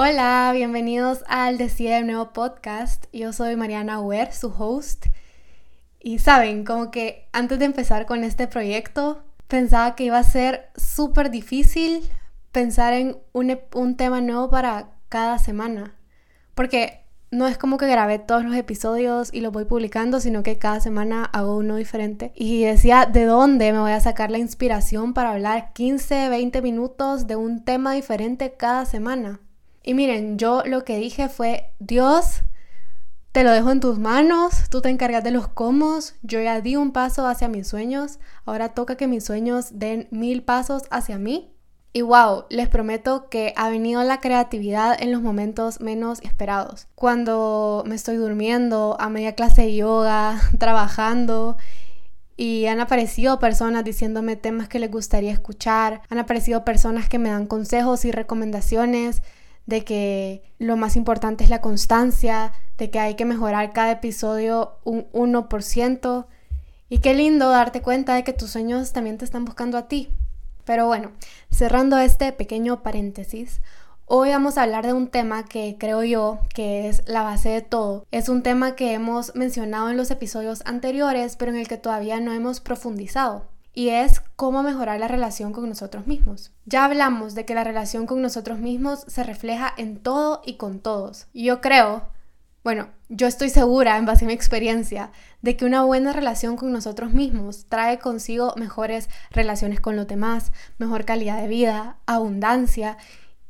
Hola, bienvenidos al Decide Nuevo Podcast. Yo soy Mariana Uer, su host. Y saben, como que antes de empezar con este proyecto, pensaba que iba a ser súper difícil pensar en un, un tema nuevo para cada semana. Porque no es como que grabé todos los episodios y los voy publicando, sino que cada semana hago uno diferente. Y decía, ¿de dónde me voy a sacar la inspiración para hablar 15, 20 minutos de un tema diferente cada semana? Y miren, yo lo que dije fue, Dios, te lo dejo en tus manos, tú te encargas de los cómo, yo ya di un paso hacia mis sueños, ahora toca que mis sueños den mil pasos hacia mí. Y wow, les prometo que ha venido la creatividad en los momentos menos esperados. Cuando me estoy durmiendo, a media clase de yoga, trabajando, y han aparecido personas diciéndome temas que les gustaría escuchar, han aparecido personas que me dan consejos y recomendaciones de que lo más importante es la constancia, de que hay que mejorar cada episodio un 1%. Y qué lindo darte cuenta de que tus sueños también te están buscando a ti. Pero bueno, cerrando este pequeño paréntesis, hoy vamos a hablar de un tema que creo yo que es la base de todo. Es un tema que hemos mencionado en los episodios anteriores, pero en el que todavía no hemos profundizado. Y es cómo mejorar la relación con nosotros mismos. Ya hablamos de que la relación con nosotros mismos se refleja en todo y con todos. Y yo creo bueno, yo estoy segura, en base a mi experiencia, de que una buena relación con nosotros mismos trae consigo mejores relaciones con los demás, mejor calidad de vida, abundancia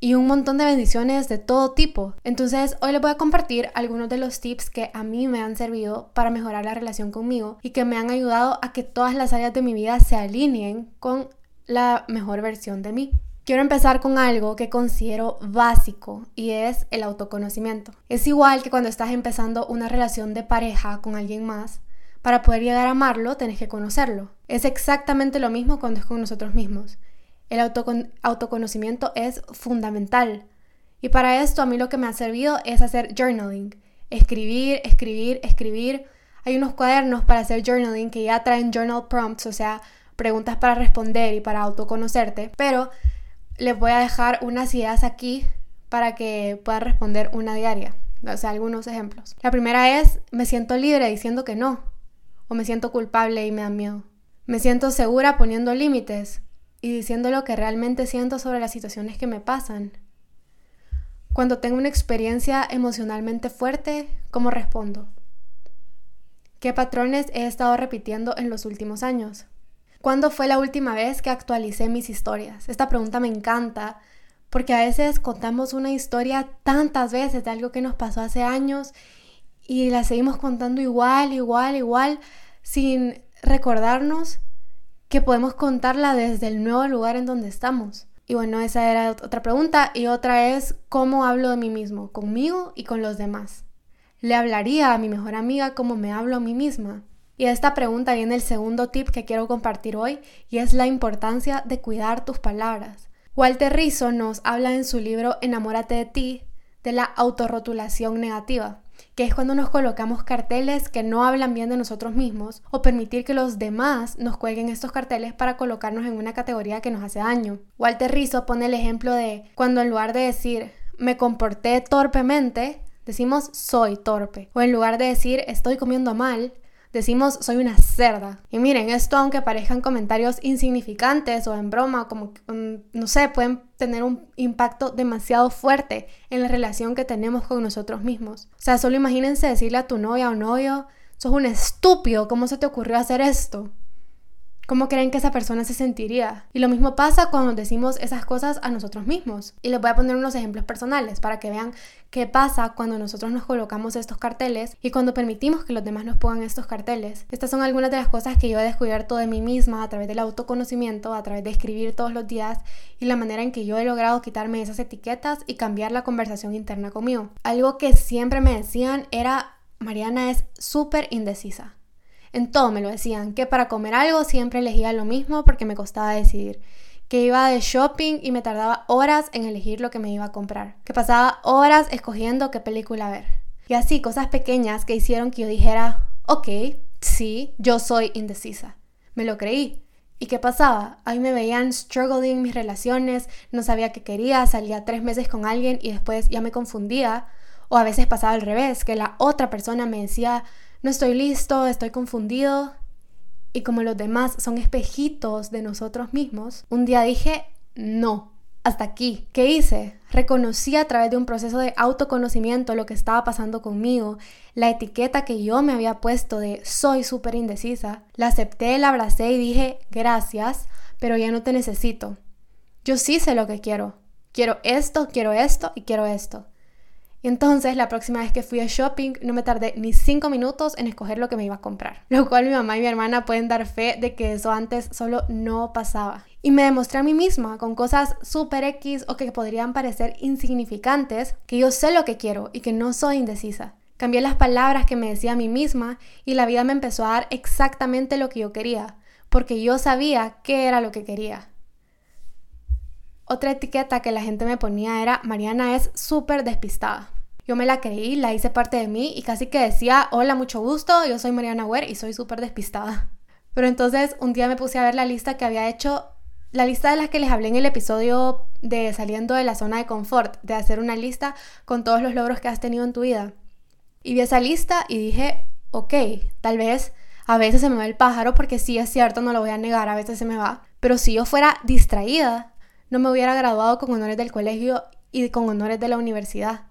y un montón de bendiciones de todo tipo. Entonces, hoy les voy a compartir algunos de los tips que a mí me han servido para mejorar la relación conmigo y que me han ayudado a que todas las áreas de mi vida se alineen con la mejor versión de mí. Quiero empezar con algo que considero básico y es el autoconocimiento. Es igual que cuando estás empezando una relación de pareja con alguien más, para poder llegar a amarlo tenés que conocerlo. Es exactamente lo mismo cuando es con nosotros mismos. El autoconocimiento es fundamental. Y para esto a mí lo que me ha servido es hacer journaling. Escribir, escribir, escribir. Hay unos cuadernos para hacer journaling que ya traen journal prompts, o sea, preguntas para responder y para autoconocerte. Pero les voy a dejar unas ideas aquí para que puedan responder una diaria. O sea, algunos ejemplos. La primera es, me siento libre diciendo que no. O me siento culpable y me da miedo. Me siento segura poniendo límites y diciendo lo que realmente siento sobre las situaciones que me pasan. Cuando tengo una experiencia emocionalmente fuerte, ¿cómo respondo? ¿Qué patrones he estado repitiendo en los últimos años? ¿Cuándo fue la última vez que actualicé mis historias? Esta pregunta me encanta porque a veces contamos una historia tantas veces de algo que nos pasó hace años y la seguimos contando igual, igual, igual, sin recordarnos que podemos contarla desde el nuevo lugar en donde estamos. Y bueno, esa era otra pregunta. Y otra es, ¿cómo hablo de mí mismo? Conmigo y con los demás. ¿Le hablaría a mi mejor amiga como me hablo a mí misma? Y a esta pregunta viene el segundo tip que quiero compartir hoy y es la importancia de cuidar tus palabras. Walter Rizzo nos habla en su libro Enamórate de ti de la autorrotulación negativa, que es cuando nos colocamos carteles que no hablan bien de nosotros mismos o permitir que los demás nos cuelguen estos carteles para colocarnos en una categoría que nos hace daño. Walter Rizzo pone el ejemplo de cuando en lugar de decir me comporté torpemente, decimos soy torpe. O en lugar de decir estoy comiendo mal, decimos soy una cerda. Y miren, esto aunque parezcan comentarios insignificantes o en broma, como, mm, no sé, pueden tener un impacto demasiado fuerte en la relación que tenemos con nosotros mismos. O sea, solo imagínense decirle a tu novia o novio, sos un estúpido, ¿cómo se te ocurrió hacer esto? ¿Cómo creen que esa persona se sentiría? Y lo mismo pasa cuando decimos esas cosas a nosotros mismos. Y les voy a poner unos ejemplos personales para que vean qué pasa cuando nosotros nos colocamos estos carteles y cuando permitimos que los demás nos pongan estos carteles. Estas son algunas de las cosas que yo he descubierto de mí misma a través del autoconocimiento, a través de escribir todos los días y la manera en que yo he logrado quitarme esas etiquetas y cambiar la conversación interna conmigo. Algo que siempre me decían era, Mariana es súper indecisa. En todo me lo decían, que para comer algo siempre elegía lo mismo porque me costaba decidir, que iba de shopping y me tardaba horas en elegir lo que me iba a comprar, que pasaba horas escogiendo qué película ver. Y así, cosas pequeñas que hicieron que yo dijera, ok, sí, yo soy indecisa. Me lo creí. ¿Y qué pasaba? Ahí me veían struggling mis relaciones, no sabía qué quería, salía tres meses con alguien y después ya me confundía. O a veces pasaba al revés, que la otra persona me decía, no estoy listo, estoy confundido. Y como los demás son espejitos de nosotros mismos, un día dije, no, hasta aquí. ¿Qué hice? Reconocí a través de un proceso de autoconocimiento lo que estaba pasando conmigo, la etiqueta que yo me había puesto de soy súper indecisa. La acepté, la abracé y dije gracias, pero ya no te necesito. Yo sí sé lo que quiero. Quiero esto, quiero esto y quiero esto. Y entonces la próxima vez que fui a shopping no me tardé ni cinco minutos en escoger lo que me iba a comprar. Lo cual mi mamá y mi hermana pueden dar fe de que eso antes solo no pasaba. Y me demostré a mí misma con cosas super X o que podrían parecer insignificantes que yo sé lo que quiero y que no soy indecisa. Cambié las palabras que me decía a mí misma y la vida me empezó a dar exactamente lo que yo quería, porque yo sabía qué era lo que quería. Otra etiqueta que la gente me ponía era Mariana es súper despistada. Yo me la creí, la hice parte de mí y casi que decía, hola, mucho gusto, yo soy Mariana Ware y soy súper despistada. Pero entonces un día me puse a ver la lista que había hecho, la lista de las que les hablé en el episodio de saliendo de la zona de confort, de hacer una lista con todos los logros que has tenido en tu vida. Y vi esa lista y dije, ok, tal vez a veces se me va el pájaro porque sí es cierto, no lo voy a negar, a veces se me va. Pero si yo fuera distraída, no me hubiera graduado con honores del colegio y con honores de la universidad.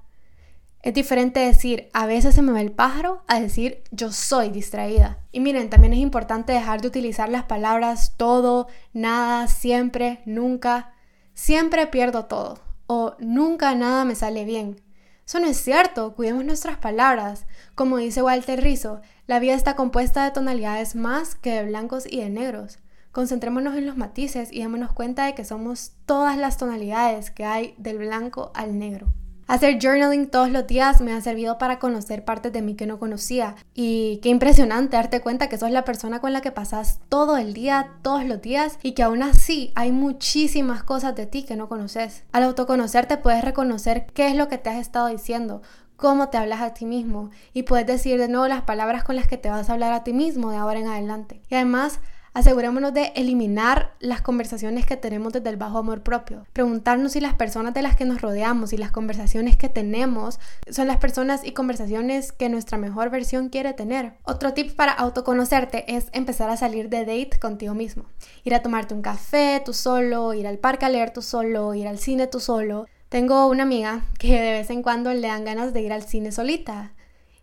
Es diferente decir a veces se me va el pájaro a decir yo soy distraída. Y miren, también es importante dejar de utilizar las palabras todo, nada, siempre, nunca. Siempre pierdo todo o nunca nada me sale bien. Eso no es cierto, cuidemos nuestras palabras. Como dice Walter Rizzo, la vida está compuesta de tonalidades más que de blancos y de negros. Concentrémonos en los matices y démonos cuenta de que somos todas las tonalidades que hay del blanco al negro. Hacer journaling todos los días me ha servido para conocer partes de mí que no conocía. Y qué impresionante darte cuenta que sos la persona con la que pasas todo el día, todos los días, y que aún así hay muchísimas cosas de ti que no conoces. Al autoconocerte puedes reconocer qué es lo que te has estado diciendo, cómo te hablas a ti mismo, y puedes decir de nuevo las palabras con las que te vas a hablar a ti mismo de ahora en adelante. Y además, Asegurémonos de eliminar las conversaciones que tenemos desde el bajo amor propio. Preguntarnos si las personas de las que nos rodeamos y las conversaciones que tenemos son las personas y conversaciones que nuestra mejor versión quiere tener. Otro tip para autoconocerte es empezar a salir de date contigo mismo. Ir a tomarte un café tú solo, ir al parque a leer tú solo, ir al cine tú solo. Tengo una amiga que de vez en cuando le dan ganas de ir al cine solita.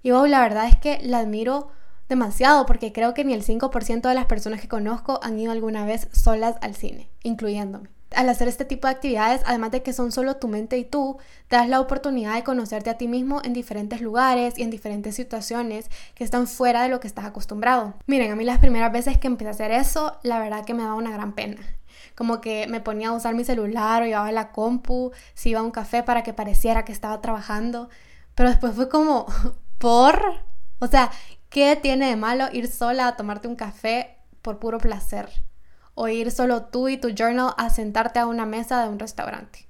Y wow, la verdad es que la admiro demasiado porque creo que ni el 5% de las personas que conozco han ido alguna vez solas al cine, incluyéndome. Al hacer este tipo de actividades, además de que son solo tu mente y tú, te das la oportunidad de conocerte a ti mismo en diferentes lugares y en diferentes situaciones que están fuera de lo que estás acostumbrado. Miren, a mí las primeras veces que empecé a hacer eso, la verdad que me daba una gran pena. Como que me ponía a usar mi celular o llevaba la compu, si iba a un café para que pareciera que estaba trabajando. Pero después fue como, ¿por? O sea, ¿Qué tiene de malo ir sola a tomarte un café por puro placer? O ir solo tú y tu journal a sentarte a una mesa de un restaurante.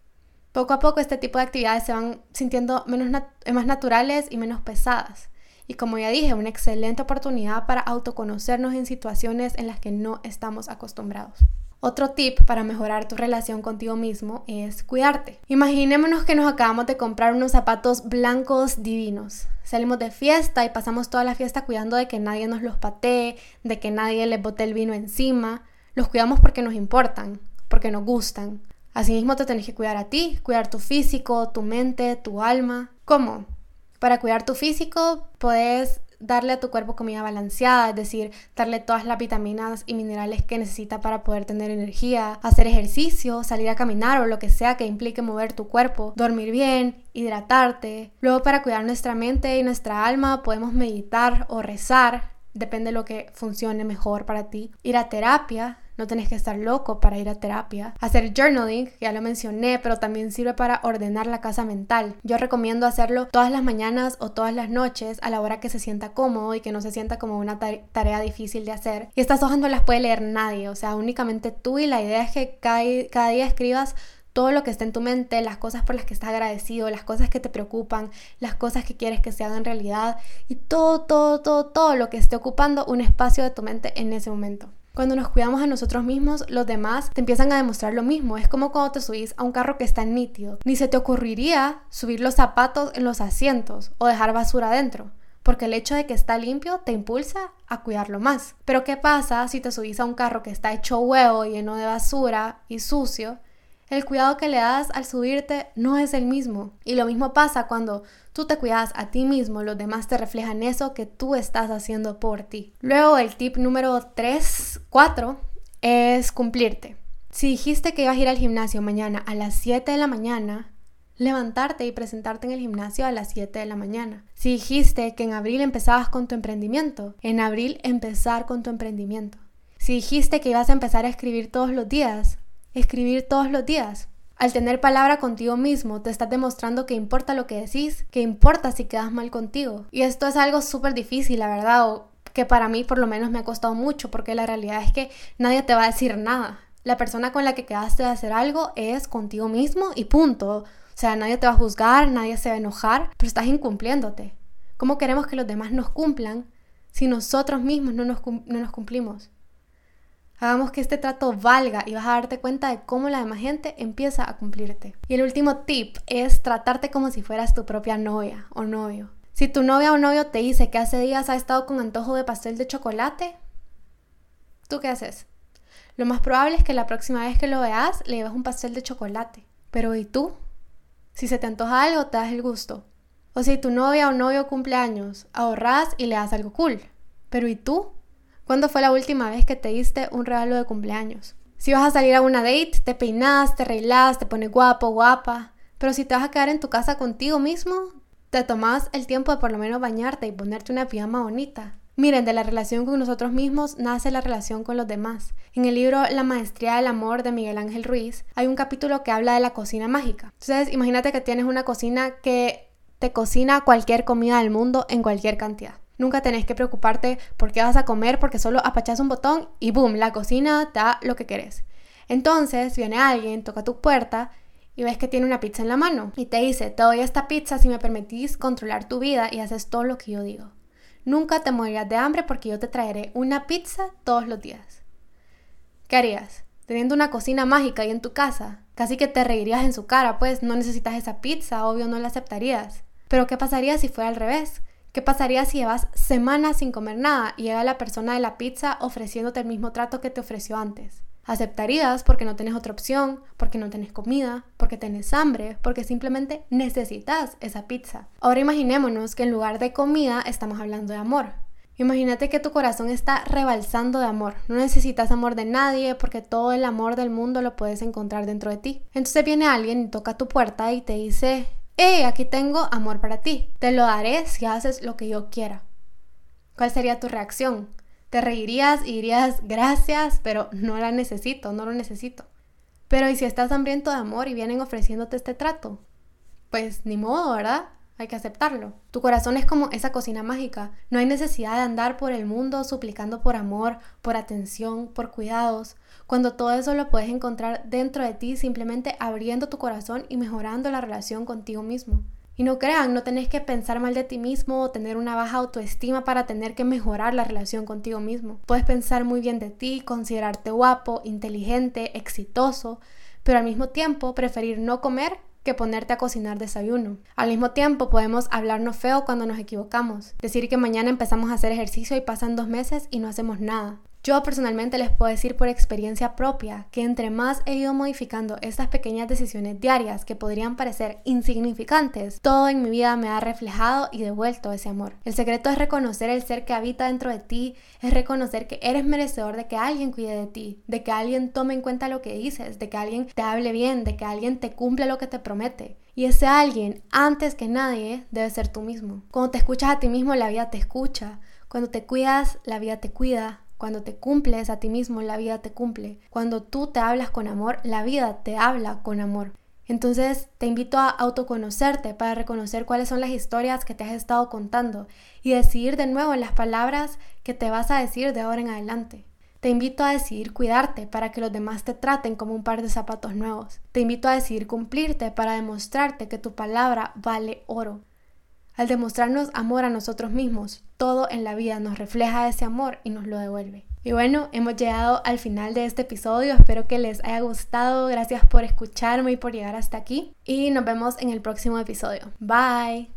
Poco a poco este tipo de actividades se van sintiendo menos más naturales y menos pesadas. Y como ya dije, una excelente oportunidad para autoconocernos en situaciones en las que no estamos acostumbrados. Otro tip para mejorar tu relación contigo mismo es cuidarte. Imaginémonos que nos acabamos de comprar unos zapatos blancos divinos. Salimos de fiesta y pasamos toda la fiesta cuidando de que nadie nos los patee, de que nadie les bote el vino encima. Los cuidamos porque nos importan, porque nos gustan. Asimismo te tenés que cuidar a ti, cuidar tu físico, tu mente, tu alma. ¿Cómo? Para cuidar tu físico puedes darle a tu cuerpo comida balanceada, es decir, darle todas las vitaminas y minerales que necesita para poder tener energía, hacer ejercicio, salir a caminar o lo que sea que implique mover tu cuerpo, dormir bien, hidratarte. Luego para cuidar nuestra mente y nuestra alma podemos meditar o rezar, depende de lo que funcione mejor para ti. Ir a terapia, no tenés que estar loco para ir a terapia. Hacer journaling, ya lo mencioné, pero también sirve para ordenar la casa mental. Yo recomiendo hacerlo todas las mañanas o todas las noches a la hora que se sienta cómodo y que no se sienta como una tarea difícil de hacer. Y estas hojas no las puede leer nadie, o sea, únicamente tú y la idea es que cada, cada día escribas todo lo que está en tu mente, las cosas por las que estás agradecido, las cosas que te preocupan, las cosas que quieres que se hagan realidad y todo, todo, todo, todo lo que esté ocupando un espacio de tu mente en ese momento. Cuando nos cuidamos a nosotros mismos, los demás te empiezan a demostrar lo mismo. Es como cuando te subís a un carro que está nítido. Ni se te ocurriría subir los zapatos en los asientos o dejar basura adentro porque el hecho de que está limpio te impulsa a cuidarlo más. Pero ¿qué pasa si te subís a un carro que está hecho huevo, lleno de basura y sucio? El cuidado que le das al subirte no es el mismo. Y lo mismo pasa cuando tú te cuidas a ti mismo, los demás te reflejan eso que tú estás haciendo por ti. Luego el tip número 3, 4 es cumplirte. Si dijiste que ibas a ir al gimnasio mañana a las 7 de la mañana, levantarte y presentarte en el gimnasio a las 7 de la mañana. Si dijiste que en abril empezabas con tu emprendimiento, en abril empezar con tu emprendimiento. Si dijiste que ibas a empezar a escribir todos los días, escribir todos los días. Al tener palabra contigo mismo, te estás demostrando que importa lo que decís, que importa si quedas mal contigo. Y esto es algo súper difícil, la verdad, o que para mí por lo menos me ha costado mucho, porque la realidad es que nadie te va a decir nada. La persona con la que quedaste de hacer algo es contigo mismo y punto. O sea, nadie te va a juzgar, nadie se va a enojar, pero estás incumpliéndote. ¿Cómo queremos que los demás nos cumplan si nosotros mismos no nos, no nos cumplimos? Hagamos que este trato valga y vas a darte cuenta de cómo la demás gente empieza a cumplirte. Y el último tip es tratarte como si fueras tu propia novia o novio. Si tu novia o novio te dice que hace días ha estado con antojo de pastel de chocolate, ¿tú qué haces? Lo más probable es que la próxima vez que lo veas le llevas un pastel de chocolate. Pero ¿y tú? Si se te antoja algo, te das el gusto. O si tu novia o novio cumple años, ahorras y le das algo cool. Pero ¿y tú? ¿Cuándo fue la última vez que te diste un regalo de cumpleaños? Si vas a salir a una date, te peinas, te arreglas, te pones guapo, guapa. Pero si te vas a quedar en tu casa contigo mismo, te tomas el tiempo de por lo menos bañarte y ponerte una pijama bonita. Miren, de la relación con nosotros mismos nace la relación con los demás. En el libro La Maestría del Amor de Miguel Ángel Ruiz hay un capítulo que habla de la cocina mágica. Entonces, imagínate que tienes una cocina que te cocina cualquier comida del mundo en cualquier cantidad. Nunca tenés que preocuparte por qué vas a comer porque solo apachas un botón y boom, la cocina da lo que querés. Entonces viene alguien, toca tu puerta y ves que tiene una pizza en la mano y te dice, te doy esta pizza si me permitís controlar tu vida y haces todo lo que yo digo. Nunca te morirás de hambre porque yo te traeré una pizza todos los días. ¿Qué harías? Teniendo una cocina mágica ahí en tu casa, casi que te reirías en su cara, pues no necesitas esa pizza, obvio no la aceptarías. Pero ¿qué pasaría si fuera al revés? ¿Qué pasaría si llevas semanas sin comer nada y llega la persona de la pizza ofreciéndote el mismo trato que te ofreció antes? Aceptarías porque no tienes otra opción, porque no tienes comida, porque tienes hambre, porque simplemente necesitas esa pizza. Ahora imaginémonos que en lugar de comida estamos hablando de amor. Imagínate que tu corazón está rebalsando de amor. No necesitas amor de nadie porque todo el amor del mundo lo puedes encontrar dentro de ti. Entonces viene alguien y toca tu puerta y te dice, hey, aquí tengo amor para ti. Te lo daré si haces lo que yo quiera. ¿Cuál sería tu reacción? Te reirías y dirías gracias, pero no la necesito, no lo necesito. Pero ¿y si estás hambriento de amor y vienen ofreciéndote este trato? Pues ni modo, ¿verdad? Hay que aceptarlo. Tu corazón es como esa cocina mágica. No hay necesidad de andar por el mundo suplicando por amor, por atención, por cuidados, cuando todo eso lo puedes encontrar dentro de ti simplemente abriendo tu corazón y mejorando la relación contigo mismo. Y no crean, no tenés que pensar mal de ti mismo o tener una baja autoestima para tener que mejorar la relación contigo mismo. Puedes pensar muy bien de ti, considerarte guapo, inteligente, exitoso, pero al mismo tiempo preferir no comer que ponerte a cocinar desayuno. Al mismo tiempo podemos hablarnos feo cuando nos equivocamos, decir que mañana empezamos a hacer ejercicio y pasan dos meses y no hacemos nada. Yo personalmente les puedo decir por experiencia propia que entre más he ido modificando estas pequeñas decisiones diarias que podrían parecer insignificantes, todo en mi vida me ha reflejado y devuelto ese amor. El secreto es reconocer el ser que habita dentro de ti, es reconocer que eres merecedor de que alguien cuide de ti, de que alguien tome en cuenta lo que dices, de que alguien te hable bien, de que alguien te cumpla lo que te promete. Y ese alguien, antes que nadie, debe ser tú mismo. Cuando te escuchas a ti mismo, la vida te escucha. Cuando te cuidas, la vida te cuida. Cuando te cumples a ti mismo, la vida te cumple. Cuando tú te hablas con amor, la vida te habla con amor. Entonces te invito a autoconocerte para reconocer cuáles son las historias que te has estado contando y decidir de nuevo las palabras que te vas a decir de ahora en adelante. Te invito a decidir cuidarte para que los demás te traten como un par de zapatos nuevos. Te invito a decidir cumplirte para demostrarte que tu palabra vale oro. Al demostrarnos amor a nosotros mismos, todo en la vida nos refleja ese amor y nos lo devuelve. Y bueno, hemos llegado al final de este episodio. Espero que les haya gustado. Gracias por escucharme y por llegar hasta aquí. Y nos vemos en el próximo episodio. Bye.